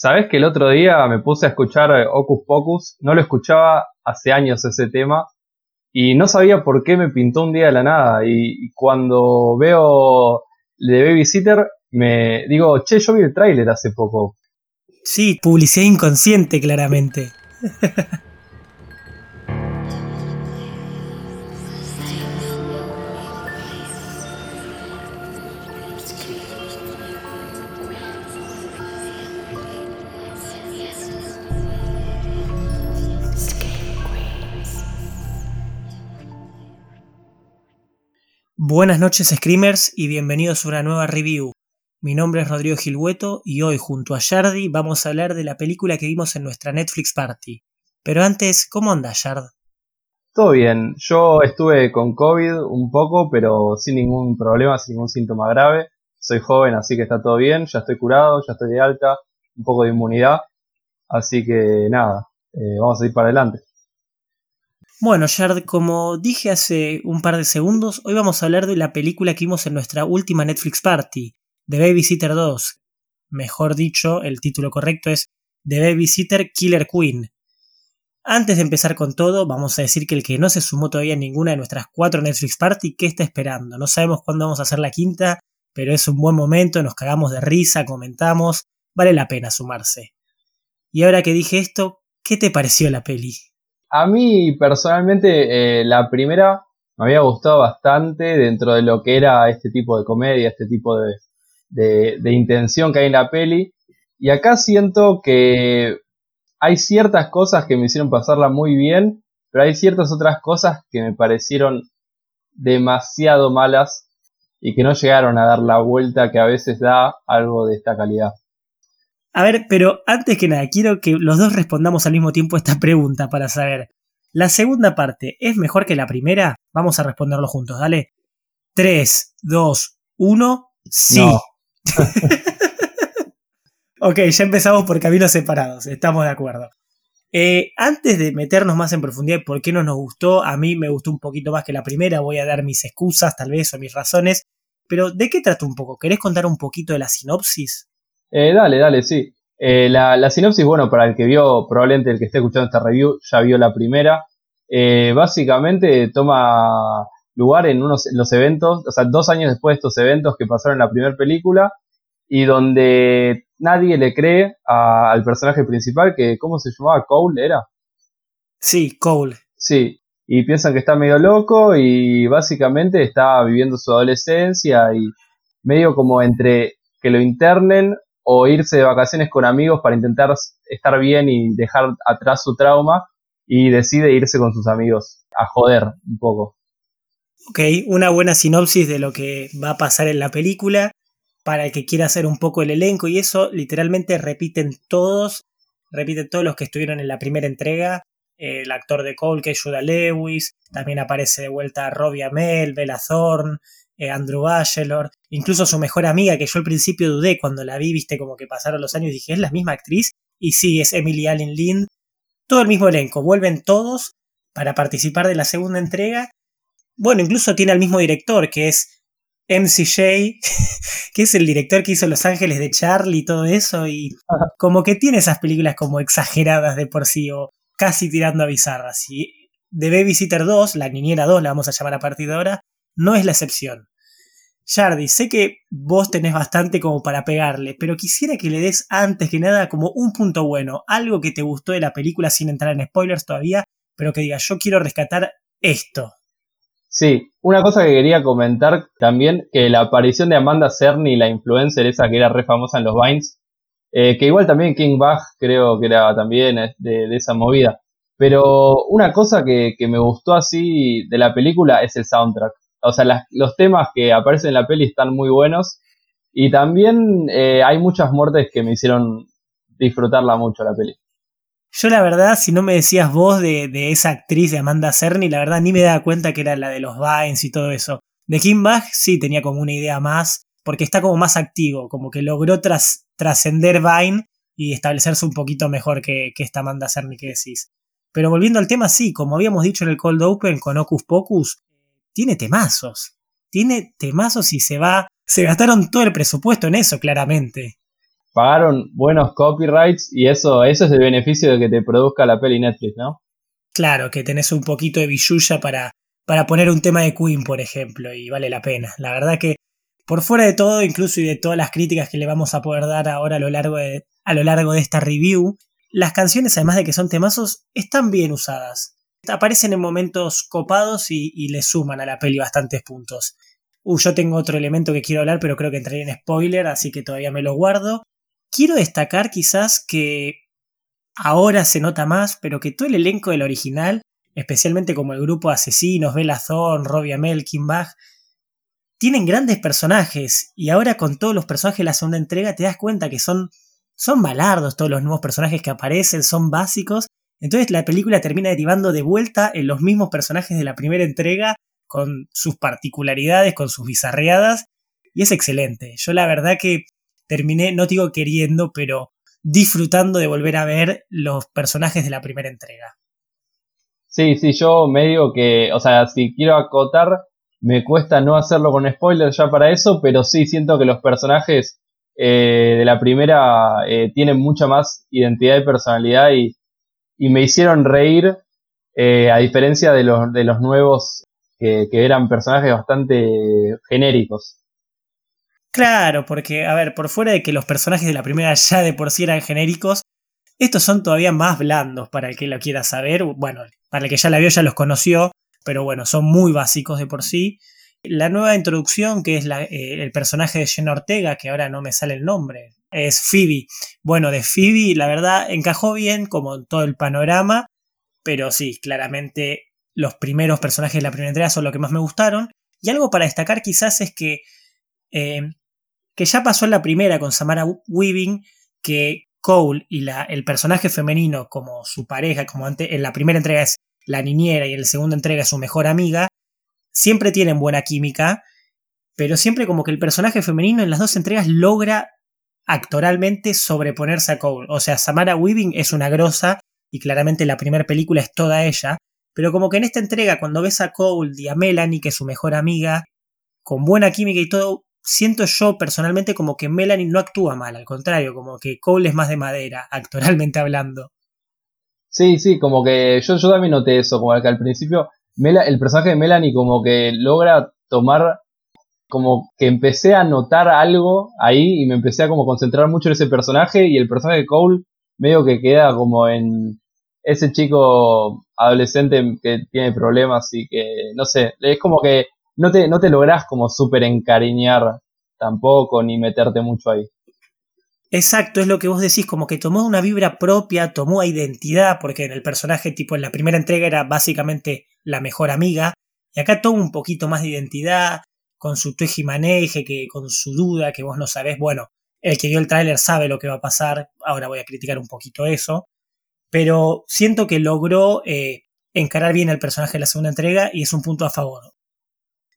Sabes que el otro día me puse a escuchar eh, Ocus Pocus, no lo escuchaba hace años ese tema y no sabía por qué me pintó un día de la nada y, cuando veo The Babysitter me digo, che, yo vi el tráiler hace poco. Sí, publicidad inconsciente claramente. Buenas noches Screamers y bienvenidos a una nueva review. Mi nombre es Rodrigo Gilhueto y hoy junto a Yardi vamos a hablar de la película que vimos en nuestra Netflix Party. Pero antes, ¿cómo anda Yard? Todo bien, yo estuve con COVID un poco, pero sin ningún problema, sin ningún síntoma grave. Soy joven, así que está todo bien, ya estoy curado, ya estoy de alta, un poco de inmunidad. Así que nada, eh, vamos a ir para adelante. Bueno, Yard, como dije hace un par de segundos, hoy vamos a hablar de la película que vimos en nuestra última Netflix Party, The Babysitter 2. Mejor dicho, el título correcto es The Babysitter Killer Queen. Antes de empezar con todo, vamos a decir que el que no se sumó todavía en ninguna de nuestras cuatro Netflix Party, ¿qué está esperando? No sabemos cuándo vamos a hacer la quinta, pero es un buen momento, nos cagamos de risa, comentamos, vale la pena sumarse. Y ahora que dije esto, ¿qué te pareció la peli? A mí personalmente eh, la primera me había gustado bastante dentro de lo que era este tipo de comedia, este tipo de, de, intención que hay en la peli. Y acá siento que hay ciertas cosas que me hicieron pasarla muy bien, pero hay ciertas otras cosas que me parecieron demasiado malas y que no llegaron a dar la vuelta que a veces da algo de esta calidad. A ver, pero antes que nada, quiero que los dos respondamos al mismo tiempo esta pregunta para saber. ¿La segunda parte es mejor que la primera? Vamos a responderlo juntos, dale. 3, 2, 1, sí. ok, ya empezamos por caminos separados, estamos de acuerdo. Eh, antes de meternos más en profundidad por qué no nos gustó, a mí me gustó un poquito más que la primera, voy a dar mis excusas tal vez o mis razones, pero ¿de qué trata un poco? ¿Querés contar un poquito de la sinopsis? Eh, dale, dale, sí. Eh, la, sinopsis, bueno, para el que vio, probablemente el que esté escuchando esta review ya vio la primera. Eh, básicamente toma lugar en unos los eventos, o sea, dos años después de estos eventos que pasaron en la primera película y donde nadie le cree al personaje principal que, ¿cómo se llamaba? Cole, ¿era? Sí, Cole. Sí, y piensan que está medio loco y básicamente está viviendo su adolescencia y medio como entre que lo internen o irse de vacaciones con amigos para intentar estar bien y dejar atrás su trauma y decide irse con sus amigos a joder un poco. Ok, una buena sinopsis de lo que va a pasar en la película para el que quiera hacer un poco el elenco y eso literalmente repiten todos, repiten todos los que estuvieron en la primera entrega. El actor de Cole, que es Judah Lewis, también aparece de vuelta Robbie Amell, Bella Thorne, eh, Andrew Bachelor, incluso su mejor amiga, que yo al principio dudé cuando la vi, viste como que pasaron los años y dije, ¿es la misma actriz? Y sí, es Emily Allen Lind. Todo el mismo elenco, vuelven todos para participar de la segunda entrega. Bueno, incluso tiene al mismo director, que es MCJ, que es el director que hizo Los Ángeles de Charlie y todo eso, y como que tiene esas películas como exageradas de por sí, o casi tirando a bizarras. Y The Babysitter 2, la niñera 2 la vamos a llamar a partir de ahora, no es la excepción. Jardi, sé que vos tenés bastante como para pegarle, pero quisiera que le des antes que nada como un punto bueno, algo que te gustó de la película sin entrar en spoilers todavía, pero que diga, yo quiero rescatar esto. Sí, una cosa que quería comentar también, que la aparición de Amanda Cerny, la influencer esa que era re famosa en los Vines, eh, que igual también King Bach creo que era también eh, de, esa movida. Pero una cosa que me gustó así de la película es el soundtrack o sea, los temas que aparecen en la peli están muy buenos. Y también eh, hay muchas muertes que me hicieron disfrutarla mucho la peli. Yo la verdad, si no me decías vos de, esa actriz de Amanda Cerny, la verdad ni me daba cuenta que era la de los Vines y todo eso. De Kim Bach sí tenía como una idea más, porque está como más activo, como que logró trascender Vine y establecerse un poquito mejor que, que esta Amanda Cerny que decís. Pero volviendo al tema, sí, como habíamos dicho en el Cold Open con Ocus Pocus, tiene temazos. Tiene temazos y se va. Se gastaron todo el presupuesto en eso, claramente. pagaron buenos copyrights y eso, eso es el beneficio de que te produzca la peli Netflix, ¿no? Claro, que tenés un poquito de billulla para, para poner un tema de Queen, por ejemplo, y vale la pena. La verdad que, por fuera de todo, incluso y de todas las críticas que le vamos a poder dar ahora a lo largo de, a lo largo de esta review, las canciones, además de que son temazos, están bien usadas. Aparecen en momentos copados y, y le suman a la peli bastantes puntos. Uh, yo tengo otro elemento que quiero hablar, pero creo que entraría en spoiler, así que todavía me lo guardo. Quiero destacar quizás que ahora se nota más, pero que todo el elenco del original, especialmente como el grupo Asesinos, Bella Thorne, Robbie Amell, Kim Bach, tienen grandes personajes y ahora con todos los personajes de la segunda entrega te das cuenta que son, son balardos todos los nuevos personajes que aparecen, son básicos. Entonces la película termina derivando de vuelta en los mismos personajes de la primera entrega con sus particularidades, con sus bizarreadas y es excelente. Yo la verdad que terminé, no digo queriendo, pero disfrutando de volver a ver los personajes de la primera entrega. Sí, sí, yo me digo que, o sea, si quiero acotar, me cuesta no hacerlo con spoilers ya para eso, pero sí siento que los personajes eh, de la primera eh, tienen mucha más identidad y personalidad y, y me hicieron reír, eh, a diferencia de los, de los nuevos que, que eran personajes bastante genéricos. Claro, porque, a ver, por fuera de que los personajes de la primera ya de por sí eran genéricos, estos son todavía más blandos para el que lo quiera saber. Bueno, para el que ya la vio ya los conoció, pero bueno, son muy básicos de por sí. La nueva introducción, que es la, eh, el personaje de Jenna Ortega, que ahora no me sale el nombre, es Phoebe. Bueno, de Phoebe, la verdad, encajó bien como en todo el panorama, pero sí, claramente los primeros personajes de la primera entrega son lo que más me gustaron. Y algo para destacar quizás es que eh, que ya pasó en la primera con Samara Weaving, que Cole y la, el personaje femenino como su pareja, como antes, en la primera entrega es la niñera y en la segunda entrega es su mejor amiga, siempre tienen buena química, pero siempre como que el personaje femenino en las dos entregas logra actoralmente sobreponerse a Cole. O sea, Samara Weaving es una grosa y claramente la primera película es toda ella, pero como que en esta entrega cuando ves a Cole y a Melanie, que es su mejor amiga, con buena química y todo, siento yo personalmente como que Melanie no actúa mal, al contrario, como que Cole es más de madera, actoralmente hablando. Sí, sí, como que yo, yo también noté eso, como que al principio el personaje de Melanie como que logra tomar, como que empecé a notar algo ahí y me empecé a como concentrar mucho en ese personaje y el personaje de Cole medio que queda como en ese chico adolescente que tiene problemas y que, no sé, es como que no te, no te lográs como súper encariñar tampoco, ni meterte mucho ahí. Exacto, es lo que vos decís, como que tomó una vibra propia, tomó identidad, porque en el personaje, tipo, en la primera entrega era básicamente la mejor amiga, y acá toma un poquito más de identidad, con su maneje, que con su duda, que vos no sabés, bueno, el que vio el tráiler sabe lo que va a pasar, ahora voy a criticar un poquito eso, pero siento que logró eh, encarar bien el personaje de la segunda entrega y es un punto a favor.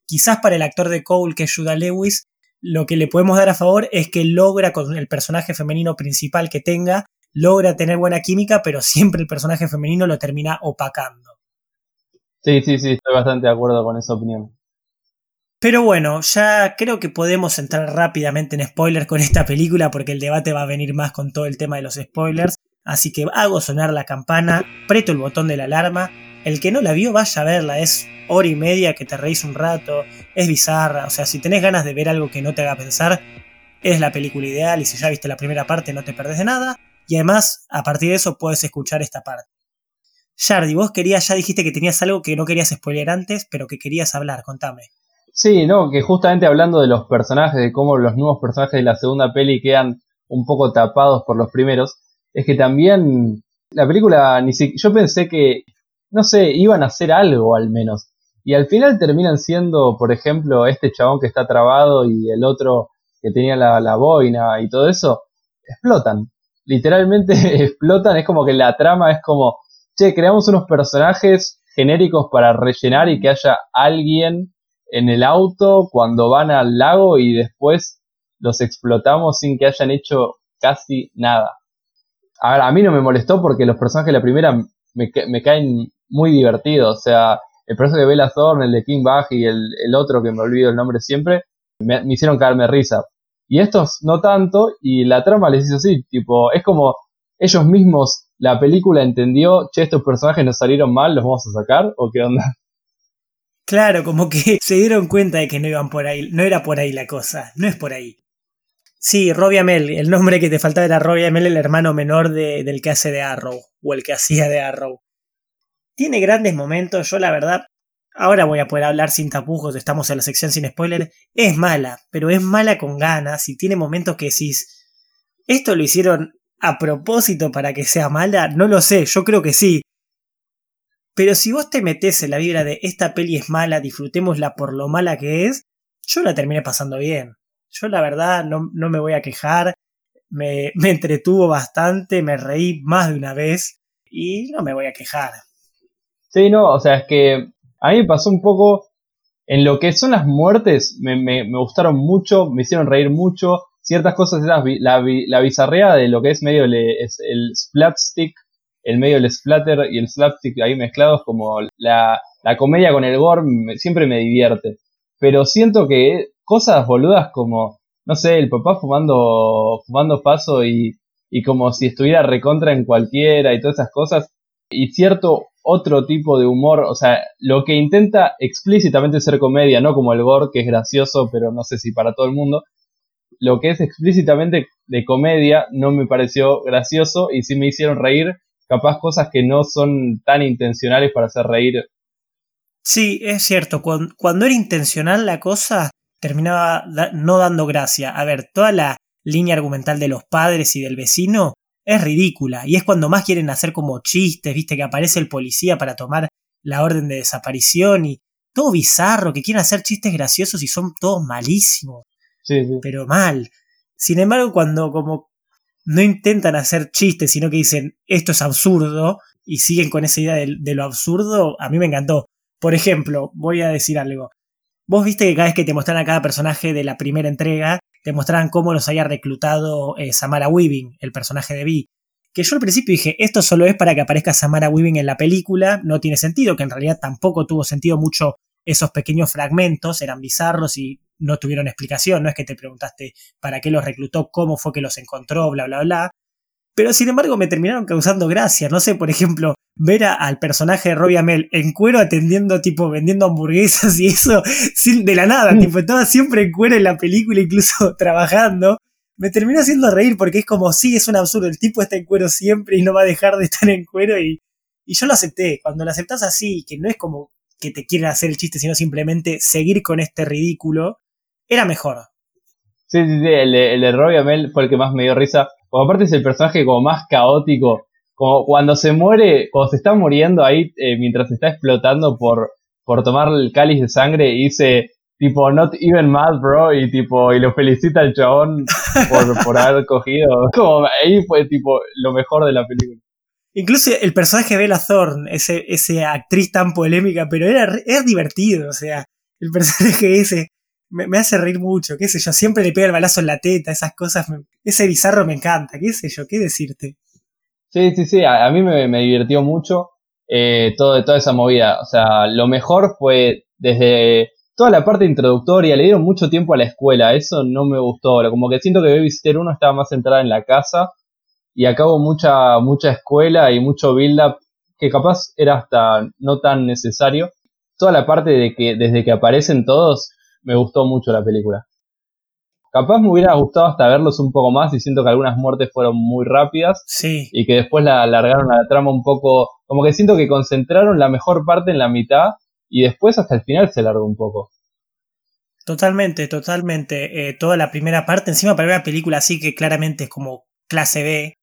Quizás para el actor de Cole, que es Judah Lewis, lo que le podemos dar a favor es que logra con el personaje femenino principal que tenga, logra tener buena química, pero siempre el personaje femenino lo termina opacando. Sí, sí, sí, estoy bastante de acuerdo con esa opinión. Pero bueno, ya creo que podemos entrar rápidamente en spoilers con esta película porque el debate va a venir más con todo el tema de los spoilers. Así que hago sonar la campana, preto el botón de la alarma. El que no la vio, vaya a verla. Es hora y media que te reís un rato. Es bizarra. O sea, si tenés ganas de ver algo que no te haga pensar, es la película ideal. Y si ya viste la primera parte, no te perdés de nada. Y además, a partir de eso, puedes escuchar esta parte. Jardi, vos querías, ya dijiste que tenías algo que no querías spoiler antes, pero que querías hablar. Contame. Sí, no, que justamente hablando de los personajes, de cómo los nuevos personajes de la segunda peli quedan un poco tapados por los primeros es que también la película, ni si, yo pensé que, no sé, iban a hacer algo al menos. Y al final terminan siendo, por ejemplo, este chabón que está trabado y el otro que tenía la, la boina y todo eso, explotan. Literalmente explotan, es como que la trama es como, che, creamos unos personajes genéricos para rellenar y que haya alguien en el auto cuando van al lago y después los explotamos sin que hayan hecho casi nada. A a mí no me molestó porque los personajes de la primera me, me caen muy divertidos. O sea, el personaje de Bella Thorne, el de King Bach y el, el otro que me olvido el nombre siempre, me, hicieron caerme risa. Y estos no tanto, y la trama les hizo así, tipo, es como ellos mismos, la película entendió, che, estos personajes nos salieron mal, los vamos a sacar, o qué onda. Claro, como que se dieron cuenta de que no iban por ahí, no era por ahí la cosa, no es por ahí. Sí, Robbie Amell, el nombre que te faltaba era Robbie Amell, el hermano menor del que hace de Arrow, o el que hacía de Arrow. Tiene grandes momentos, yo la verdad, ahora voy a poder hablar sin tapujos, estamos en la sección sin spoiler, es mala, pero es mala con ganas y tiene momentos que decís, ¿esto lo hicieron a propósito para que sea mala? No lo sé, yo creo que sí. Pero si vos te metés en la vibra de esta peli es mala, disfrutémosla por lo mala que es, yo la terminé pasando bien. Yo la verdad no, no me voy a quejar, me, me entretuvo bastante, me reí más de una vez y no me voy a quejar. Sí, no, o sea, es que a mí me pasó un poco en lo que son las muertes, me, me, me gustaron mucho, me hicieron reír mucho. Ciertas cosas, la, la, la bizarrea de lo que es medio el, el splatstick, el medio del splatter y el slapstick ahí mezclados, como la, la comedia con el gore, siempre me divierte. Pero siento que cosas boludas como, no sé, el papá fumando, fumando paso y, y como si estuviera recontra en cualquiera y todas esas cosas, y cierto otro tipo de humor, o sea, lo que intenta explícitamente ser comedia, no como el gore, que es gracioso, pero no sé si para todo el mundo, lo que es explícitamente de comedia no me pareció gracioso y sí me hicieron reír, capaz cosas que no son tan intencionales para hacer reír. Sí, es cierto, cuando, cuando era intencional la cosa, terminaba no dando gracia. A ver, toda la línea argumental de los padres y del vecino es ridícula. Y es cuando más quieren hacer como chistes, viste, que aparece el policía para tomar la orden de desaparición y todo bizarro, que quieren hacer chistes graciosos y son todos malísimos. Sí, sí. Pero mal. Sin embargo, cuando como no intentan hacer chistes, sino que dicen esto es absurdo y siguen con esa idea de, lo absurdo, a mí me encantó. Por ejemplo, voy a decir algo. Vos viste que cada vez que te mostraran a cada personaje de la primera entrega, te mostraran cómo los haya reclutado eh, Samara Weaving, el personaje de Vi. Que yo al principio dije, esto solo es para que aparezca Samara Weaving en la película, no tiene sentido, que en realidad tampoco tuvo sentido mucho esos pequeños fragmentos, eran bizarros y no tuvieron explicación, no es que te preguntaste para qué los reclutó, cómo fue que los encontró, bla, bla, bla. Pero sin embargo me terminaron causando gracia, no sé, por ejemplo, ver al personaje de Robbie Amell en cuero atendiendo, tipo, vendiendo hamburguesas y eso, sin, de la nada, tipo, estaba siempre en cuero en la película, incluso trabajando. Me terminó haciendo reír porque es como, sí, es un absurdo, el tipo está en cuero siempre y no va a dejar de estar en cuero y, y yo lo acepté. Cuando lo aceptas así, que no es como que te quieren hacer el chiste, sino simplemente seguir con este ridículo, era mejor. Sí, sí, sí, el el de Robbie Amell fue el que más me dio risa. Porque aparte es el personaje como más caótico como cuando se muere, cuando se está muriendo ahí eh, mientras está explotando por, por tomar el cáliz de sangre y dice tipo not even mad bro y tipo y lo felicita al chabón por, por haber cogido como ahí fue tipo lo mejor de la película incluso el personaje de Bella Thorne ese, ese actriz tan polémica pero era, era divertido o sea el personaje ese me, me, hace reír mucho qué sé yo siempre le pega el balazo en la teta esas cosas ese bizarro me encanta qué sé yo qué decirte Sí, sí, sí, a, mí me, divirtió mucho eh, todo, toda esa movida. O sea, lo mejor fue desde toda la parte introductoria, le dieron mucho tiempo a la escuela, eso no me gustó. Como que siento que Babysitter 1 estaba más centrada en la casa y acá hubo mucha, mucha escuela y mucho build-up que capaz era hasta no tan necesario. Toda la parte de que desde que aparecen todos, me gustó mucho la película. Capaz me hubiera gustado hasta verlos un poco más y siento que algunas muertes fueron muy rápidas. Sí. Y que después la alargaron a la trama un poco. Como que siento que concentraron la mejor parte en la mitad y después hasta el final se largó un poco. Totalmente, totalmente. Eh, toda la primera parte, encima para una película así que claramente es como clase B,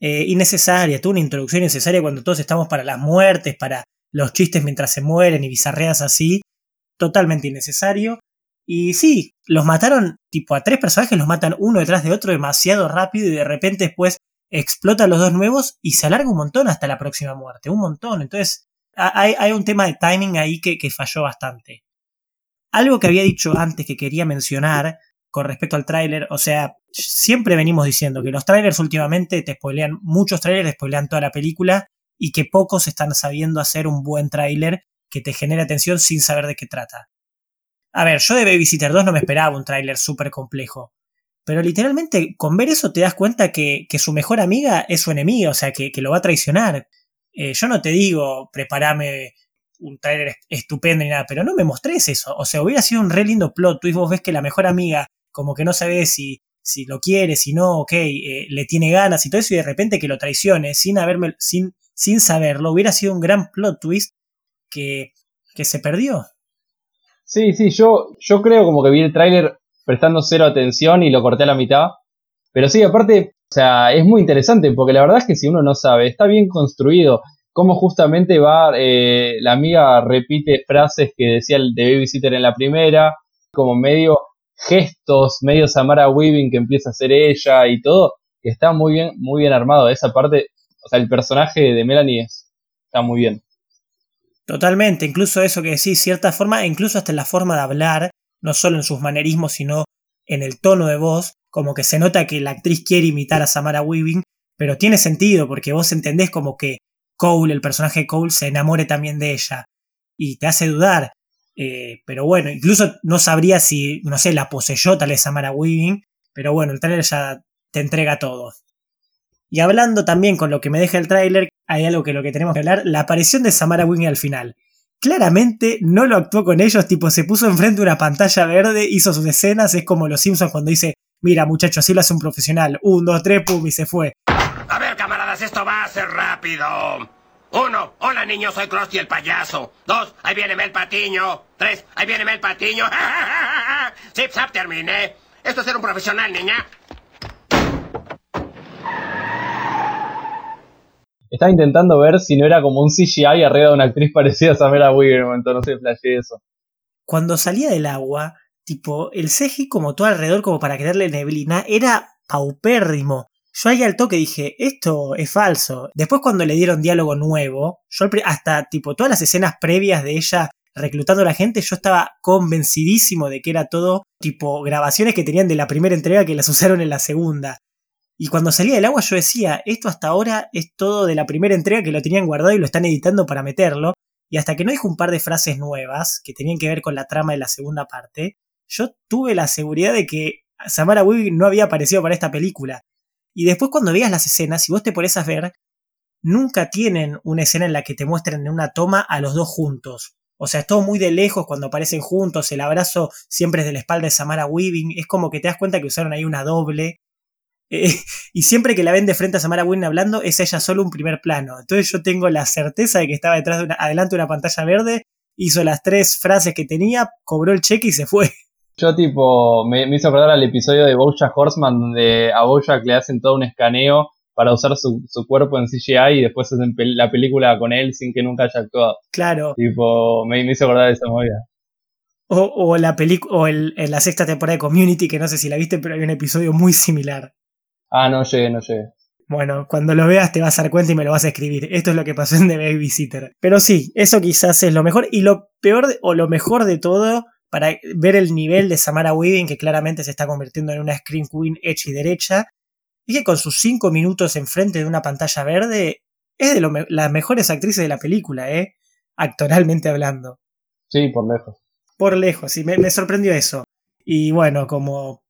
eh, innecesaria, tuvo una introducción innecesaria cuando todos estamos para las muertes, para los chistes mientras se mueren y bizarreas así, totalmente innecesario. Y sí, los mataron, tipo a tres personajes los matan uno detrás de otro demasiado rápido y de repente después explotan los dos nuevos y se alarga un montón hasta la próxima muerte, un montón. Entonces hay, hay un tema de timing ahí que, que falló bastante. Algo que había dicho antes que quería mencionar con respecto al tráiler, o sea, siempre venimos diciendo que los trailers últimamente te spoilean, muchos trailers te spoilean toda la película y que pocos están sabiendo hacer un buen tráiler que te genere atención sin saber de qué trata. A ver, yo de Babysitter 2 no me esperaba un tráiler súper complejo. Pero literalmente con ver eso te das cuenta que, su mejor amiga es su enemiga, o sea, que, lo va a traicionar. Eh, yo no te digo, prepárame un trailer estupendo ni nada, pero no me mostrés eso. O sea, hubiera sido un re lindo plot twist. Vos ves que la mejor amiga, como que no sabe si, si lo quiere, si no, ok, eh, le tiene ganas y todo eso, y de repente que lo traicione sin haberme, sin, sin saberlo, hubiera sido un gran plot twist que, que se perdió. Sí, sí, yo, yo creo como que vi el tráiler prestando cero atención y lo corté a la mitad. Pero sí, aparte, o sea, es muy interesante porque la verdad es que si uno no sabe, está bien construido. Cómo justamente va, eh, la amiga repite frases que decía el de Babysitter en la primera, como medio gestos, medio Samara Weaving que empieza a hacer ella y todo, que está muy bien, muy bien armado. Esa parte, o sea, el personaje de Melanie está muy bien. Totalmente, incluso eso que decís, cierta forma, incluso hasta en la forma de hablar, no solo en sus manerismos, sino en el tono de voz, como que se nota que la actriz quiere imitar a Samara Weaving, pero tiene sentido porque vos entendés como que Cole, el personaje de Cole, se enamore también de ella y te hace dudar. Eh, pero bueno, incluso no sabría si, no sé, la poseyó tal vez Samara Weaving, pero bueno, el trailer ya te entrega todo. Y hablando también con lo que me deja el tráiler, hay algo que lo que tenemos que hablar, la aparición de Samara Weaving al final claramente no lo actuó con ellos, tipo se puso enfrente de una pantalla verde, hizo sus escenas, es como los Simpsons cuando dice, mira muchachos, así lo hace un profesional, un, dos, tres, pum, y se fue. A ver camaradas, esto va a ser rápido. Uno, hola niños, soy Krusty el payaso. Dos, ahí viene Mel Patiño. Tres, ahí viene Mel Patiño. Zip, zap, terminé. Esto es ser un profesional, niña. Estaba intentando ver si no era como un CGI arriba de una actriz parecida a Samara Weaving, no sé, flashé eso. Cuando salía del agua, tipo, el CGI como todo alrededor como para crearle neblina era paupérrimo. Yo ahí al toque dije, esto es falso. Después cuando le dieron diálogo nuevo, yo hasta tipo todas las escenas previas de ella reclutando a la gente, yo estaba convencidísimo de que era todo tipo grabaciones que tenían de la primera entrega que las usaron en la segunda. Y cuando salía del agua yo decía, esto hasta ahora es todo de la primera entrega que lo tenían guardado y lo están editando para meterlo. Y hasta que no dijo un par de frases nuevas que tenían que ver con la trama de la segunda parte, yo tuve la seguridad de que Samara Weaving no había aparecido para esta película. Y después cuando veas las escenas, si vos te pones a ver, nunca tienen una escena en la que te muestren en una toma a los dos juntos. O sea, es todo muy de lejos cuando aparecen juntos, el abrazo siempre es de la espalda de Samara Weaving, es como que te das cuenta que usaron ahí una doble eh, y siempre que la ven de frente a Samara Wynn hablando, es ella solo un primer plano. Entonces yo tengo la certeza de que estaba detrás de una, adelante de una pantalla verde, hizo las tres frases que tenía, cobró el cheque y se fue. Yo tipo, me, hizo acordar al episodio de Bojack Horseman donde a Bojack le hacen todo un escaneo para usar su, cuerpo en CGI y después hacen la película con él sin que nunca haya actuado. Claro. Tipo, me, hizo acordar de esa movida. O, o la película, o el, en la sexta temporada de Community, que no sé si la viste, pero hay un episodio muy similar. Ah, no llegué, no llegué. Bueno, cuando lo veas te vas a dar cuenta y me lo vas a escribir. Esto es lo que pasó en The Babysitter. Pero sí, eso quizás es lo mejor. Y lo peor o lo mejor de todo, para ver el nivel de Samara Weaving, que claramente se está convirtiendo en una Screen Queen hecha y derecha, y que con sus 5 minutos enfrente de una pantalla verde, es de las mejores actrices de la película, ¿eh? Actoralmente hablando. Sí, por lejos. Por lejos, sí, me sorprendió eso. Y bueno, como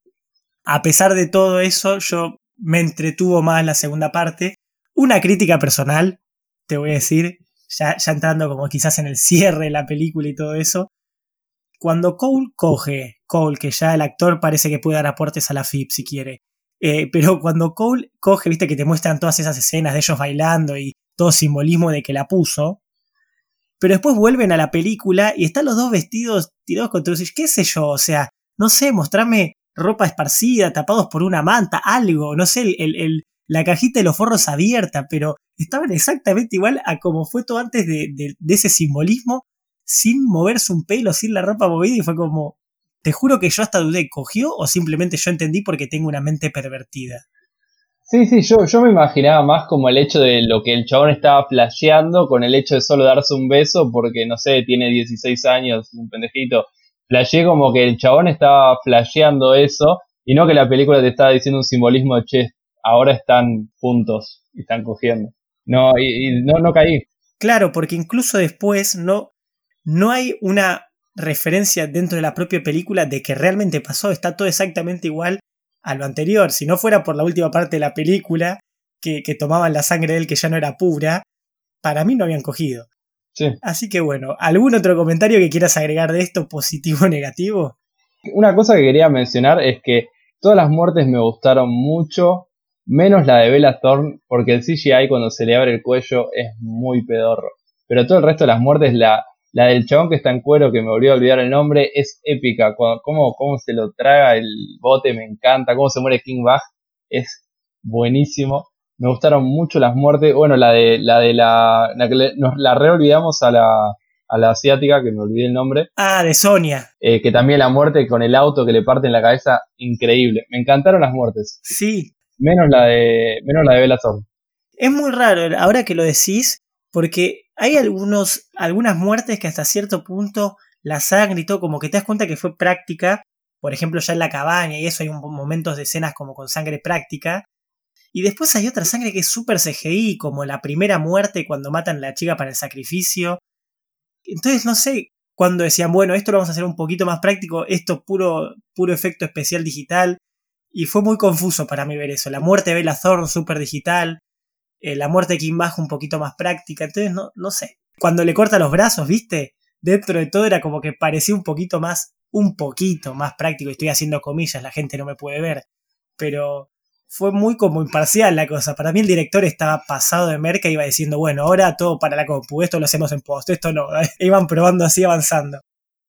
a pesar de todo eso, yo me entretuvo más la segunda parte. Una crítica personal, te voy a decir, ya, ya entrando como quizás en el cierre de la película y todo eso. Cuando Cole coge, Cole, que ya el actor parece que puede dar aportes a la FIP si quiere, eh, pero cuando Cole coge, viste que te muestran todas esas escenas de ellos bailando y todo simbolismo de que la puso, pero después vuelven a la película y están los dos vestidos tirados contra los... ¿Qué sé yo? O sea, no sé, mostrarme ropa esparcida, tapados por una manta, algo, no sé, el, la cajita de los forros abierta, pero estaban exactamente igual a como fue todo antes de, de, ese simbolismo, sin moverse un pelo, sin la ropa movida, y fue como, te juro que yo hasta dudé, ¿cogió o simplemente yo entendí porque tengo una mente pervertida? Sí, sí, yo, yo me imaginaba más como el hecho de lo que el chabón estaba flasheando con el hecho de solo darse un beso porque, no sé, tiene 16 años, un pendejito, flashé como que el chabón estaba flasheando eso y no que la película te estaba diciendo un simbolismo de, che, ahora están juntos y están cogiendo. No, y, no, no caí. Claro, porque incluso después no, no hay una referencia dentro de la propia película de que realmente pasó, está todo exactamente igual a lo anterior. Si no fuera por la última parte de la película, que, que tomaban la sangre de él que ya no era pura, para mí no habían cogido. Sí. Así que bueno, ¿algún otro comentario que quieras agregar de esto, positivo o negativo? Una cosa que quería mencionar es que todas las muertes me gustaron mucho, menos la de Bella Thorne, porque el CGI cuando se le abre el cuello es muy pedorro. Pero todo el resto de las muertes, la, la del chabón que está en cuero, que me volvió a olvidar el nombre, es épica. Cuando, cómo, cómo se lo traga el bote, me encanta. Cómo se muere King Bach, es buenísimo. Me gustaron mucho las muertes. Bueno, la de la de la, la que le- nos la reolvidamos a la a la asiática, que me olvidé el nombre, Ah, de Sonia. eh, que también la muerte con el auto que le parte en la cabeza, increíble. Me encantaron las muertes, Sí, menos la de menos la de Bella es muy raro ahora que lo decís, porque hay algunos, algunas muertes que hasta cierto punto la sangre y todo, como que te das cuenta que fue práctica. Por ejemplo, ya en la cabaña y eso hay momentos de escenas como con sangre práctica. Y después hay otra sangre que es súper CGI, como la primera muerte cuando matan a la chica para el sacrificio. Entonces, no sé, cuando decían, bueno, esto lo vamos a hacer un poquito más práctico, esto puro, puro efecto especial digital. Y fue muy confuso para mí ver eso. La muerte de Bella Thorne súper digital. Eh, la muerte de Kim Bach un poquito más práctica. Entonces, no, no sé. Cuando le corta los brazos, ¿viste? Dentro de todo era como que parecía un poquito más, un poquito más práctico. Estoy haciendo comillas, la gente no me puede ver. Pero fue muy como imparcial la cosa. Para mí el director estaba pasado de merca y iba diciendo, bueno, ahora todo para la compu, esto lo hacemos en post, esto no. Iban probando así, avanzando.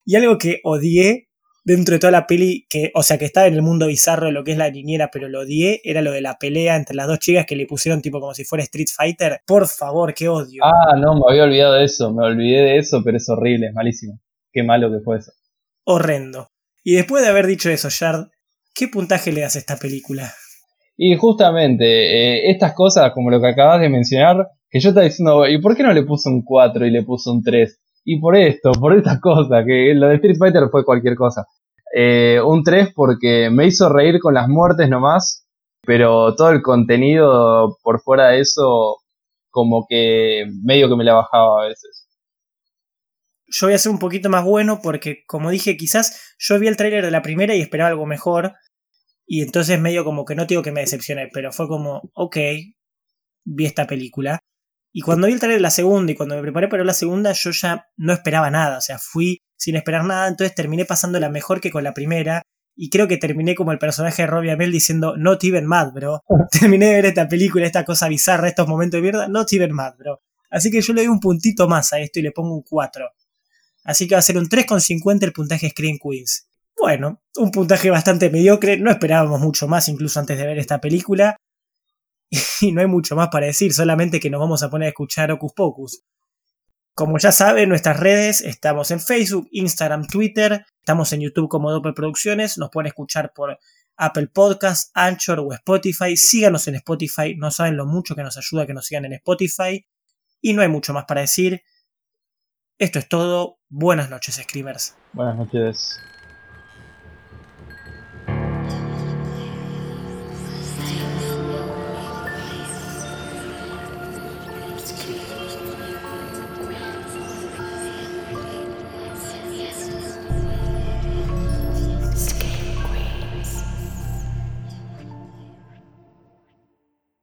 Y algo que odié dentro de toda la peli, que, o sea, que estaba en el mundo bizarro de lo que es la niñera, pero lo odié, era lo de la pelea entre las dos chicas que le pusieron tipo como si fuera Street Fighter. Por favor, qué odio. Ah, no, me había olvidado de eso, me olvidé de eso, pero es horrible, es malísimo. Qué malo que fue eso. Horrendo. Y después de haber dicho eso, Shard, ¿qué puntaje le das a esta película? Y justamente, eh, estas cosas, como lo que acabas de mencionar, que yo estaba diciendo, ¿y por qué no le puso un 4 y le puso un 3? Y por esto, por estas cosas, que lo de Street Fighter fue cualquier cosa. Eh, un 3 porque me hizo reír con las muertes nomás, pero todo el contenido por fuera de eso, como que medio que me la bajaba a veces. Yo voy a ser un poquito más bueno porque, como dije, quizás yo vi el tráiler de la primera y esperaba algo mejor. Y entonces medio como que no digo que me decepcioné, pero fue como, ok, vi esta película. Y cuando vi el trailer de la segunda y cuando me preparé para la segunda, yo ya no esperaba nada. O sea, fui sin esperar nada, entonces terminé pasándola mejor que con la primera. Y creo que terminé como el personaje de Robbie Amell diciendo, not even mad, bro. terminé de ver esta película, esta cosa bizarra, estos momentos de mierda, not even mad, bro. Así que yo le doy un puntito más a esto y le pongo un 4. Así que va a ser un 3,50 el puntaje Screen Queens. Bueno, un puntaje bastante mediocre, no esperábamos mucho más incluso antes de ver esta película. Y no hay mucho más para decir, solamente que nos vamos a poner a escuchar Ocus Pocus. Como ya saben, nuestras redes estamos en Facebook, Instagram, Twitter, estamos en YouTube como Doppel Producciones, nos pueden escuchar por Apple Podcasts, Anchor o Spotify. Síganos en Spotify, no saben lo mucho que nos ayuda que nos sigan en Spotify. Y no hay mucho más para decir. Esto es todo. Buenas noches, Screamers. Buenas noches.